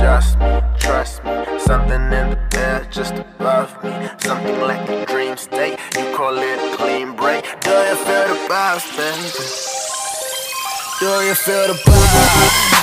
just me, trust me. Something in the air just above me. Something like a dream state. You call it a clean break. Do you feel the vibes, baby? Do you feel the vibes?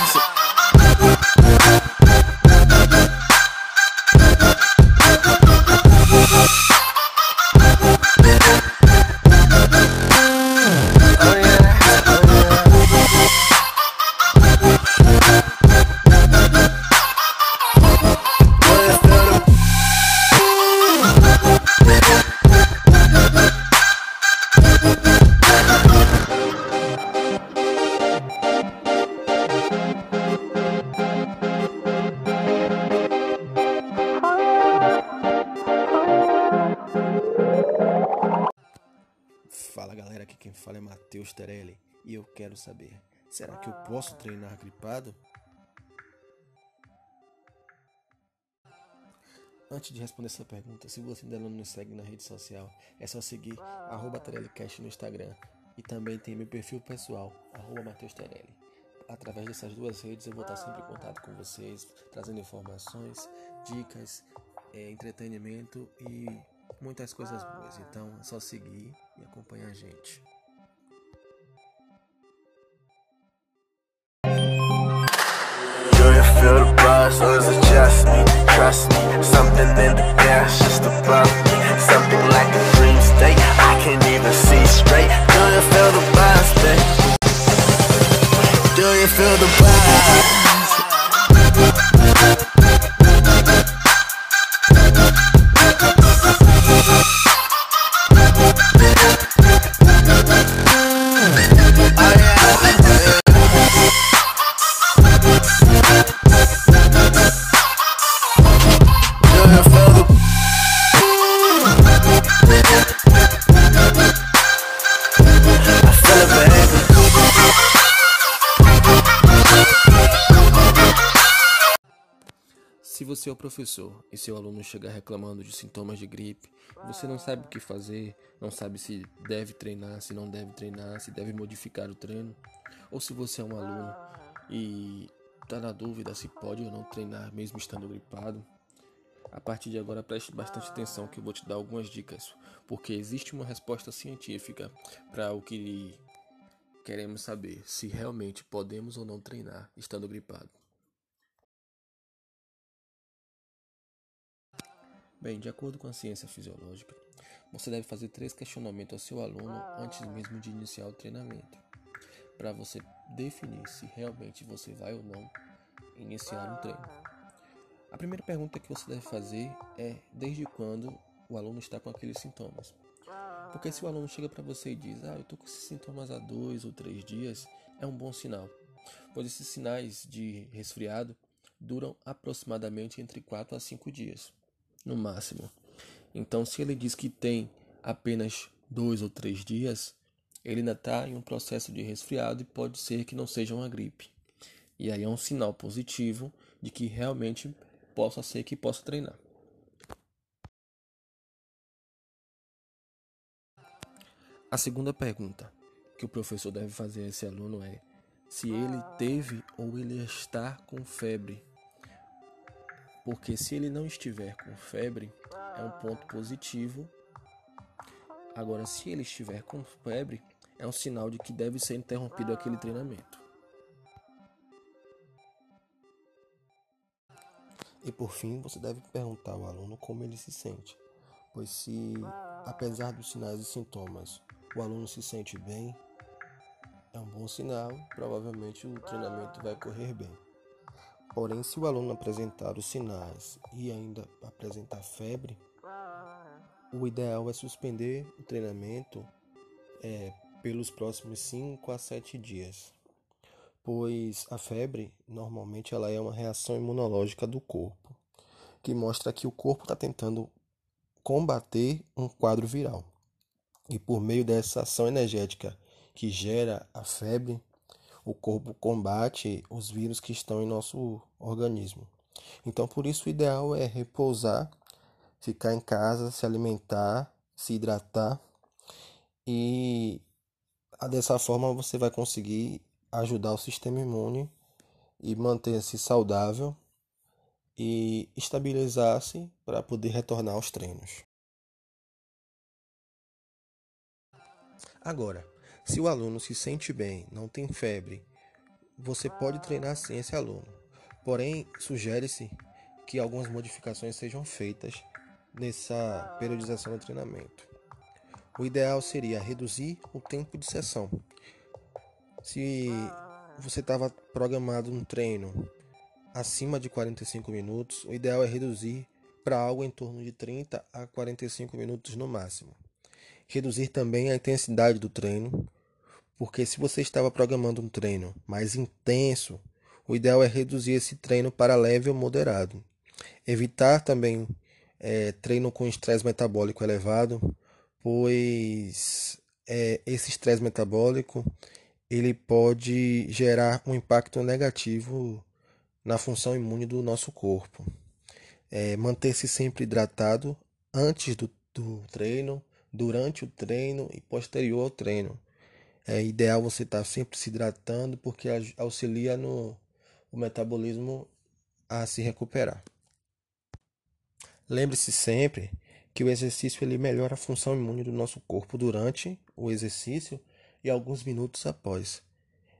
E eu quero saber: será que eu posso treinar gripado? Antes de responder essa pergunta, se você ainda não nos segue na rede social, é só seguir arroba TerelliCast no Instagram e também tem meu perfil pessoal, arroba Matheus Terelli. Através dessas duas redes eu vou estar sempre em contato com vocês, trazendo informações, dicas, eh, entretenimento e muitas coisas boas. Então é só seguir e acompanhar a gente. Is it just me? Trust me, something in the air just above me. Something like a dream state. I can't even see straight. Do you feel the buzz, baby? Do you feel the buzz? Você é o professor e seu aluno chegar reclamando de sintomas de gripe, você não sabe o que fazer, não sabe se deve treinar, se não deve treinar, se deve modificar o treino, ou se você é um aluno e está na dúvida se pode ou não treinar mesmo estando gripado, a partir de agora preste bastante atenção que eu vou te dar algumas dicas, porque existe uma resposta científica para o que queremos saber, se realmente podemos ou não treinar estando gripado. Bem, de acordo com a ciência fisiológica, você deve fazer três questionamentos ao seu aluno antes mesmo de iniciar o treinamento, para você definir se realmente você vai ou não iniciar um treino. A primeira pergunta que você deve fazer é desde quando o aluno está com aqueles sintomas. Porque se o aluno chega para você e diz, ah, eu estou com esses sintomas há dois ou três dias, é um bom sinal, pois esses sinais de resfriado duram aproximadamente entre 4 a 5 dias, no máximo. Então, se ele diz que tem apenas dois ou três dias, ele ainda está em um processo de resfriado e pode ser que não seja uma gripe. E aí é um sinal positivo de que realmente possa ser que possa treinar. A segunda pergunta que o professor deve fazer a esse aluno é se ele teve ou ele está com febre. Porque se ele não estiver com febre, é um ponto positivo. Agora, se ele estiver com febre, é um sinal de que deve ser interrompido aquele treinamento. E por fim, você deve perguntar ao aluno como ele se sente, pois se, apesar dos sinais e sintomas, o aluno se sente bem, é um bom sinal, provavelmente o treinamento vai correr bem. Porém, se o aluno apresentar os sinais e ainda apresentar febre, o ideal é suspender o treinamento é, pelos próximos 5 a 7 dias, pois a febre normalmente ela é uma reação imunológica do corpo, que mostra que o corpo está tentando combater um quadro viral. E por meio dessa ação energética que gera a febre, o corpo combate os vírus que estão em nosso organismo. Então, por isso, o ideal é repousar, ficar em casa, se alimentar, se hidratar e dessa forma você vai conseguir ajudar o sistema imune e manter-se saudável e estabilizar-se para poder retornar aos treinos. Agora, se o aluno se sente bem, não tem febre, você pode treinar sim esse aluno. Porém, sugere-se que algumas modificações sejam feitas nessa periodização do treinamento. O ideal seria reduzir o tempo de sessão. Se você estava programado um treino acima de 45 minutos, o ideal é reduzir para algo em torno de 30 a 45 minutos no máximo. Reduzir também a intensidade do treino, porque se você estava programando um treino mais intenso, o ideal é reduzir esse treino para leve ou moderado. Evitar também é, treino com estresse metabólico elevado, pois é, esse estresse metabólico ele pode gerar um impacto negativo na função imune do nosso corpo. É, Manter-se sempre hidratado antes do, do, treino, durante o treino e posterior ao treino. É ideal você estar sempre se hidratando porque auxilia no o metabolismo a se recuperar. Lembre-se sempre que o exercício ele melhora a função imune do nosso corpo durante o exercício e alguns minutos após.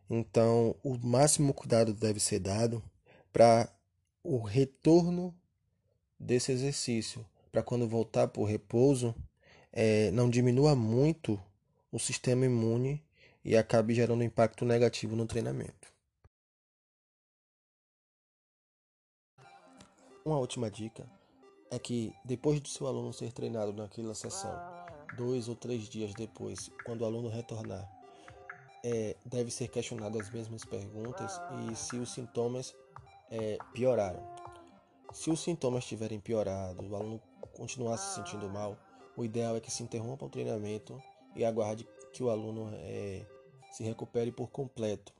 Então, o máximo cuidado deve ser dado para o retorno desse exercício, para quando voltar para o repouso, é, não diminua muito o sistema imune e acabe gerando impacto negativo no treinamento. Uma última dica é que depois do seu aluno ser treinado naquela sessão, dois ou três dias depois, quando o aluno retornar, é, deve ser questionado as mesmas perguntas e se os sintomas é, pioraram. Se os sintomas tiverem piorado, o aluno continuar se sentindo mal, o ideal é que se interrompa o treinamento e aguarde que o aluno é, se recupere por completo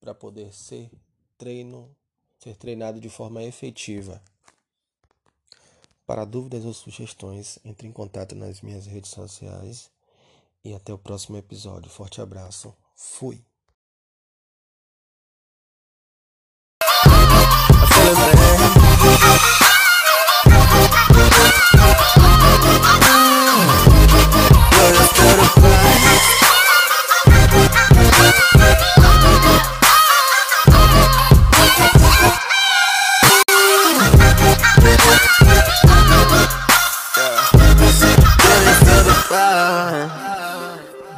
para poder ser treino, ser treinado de forma efetiva. Para dúvidas ou sugestões, entre em contato nas minhas redes sociais e até o próximo episódio. Forte abraço. Fui.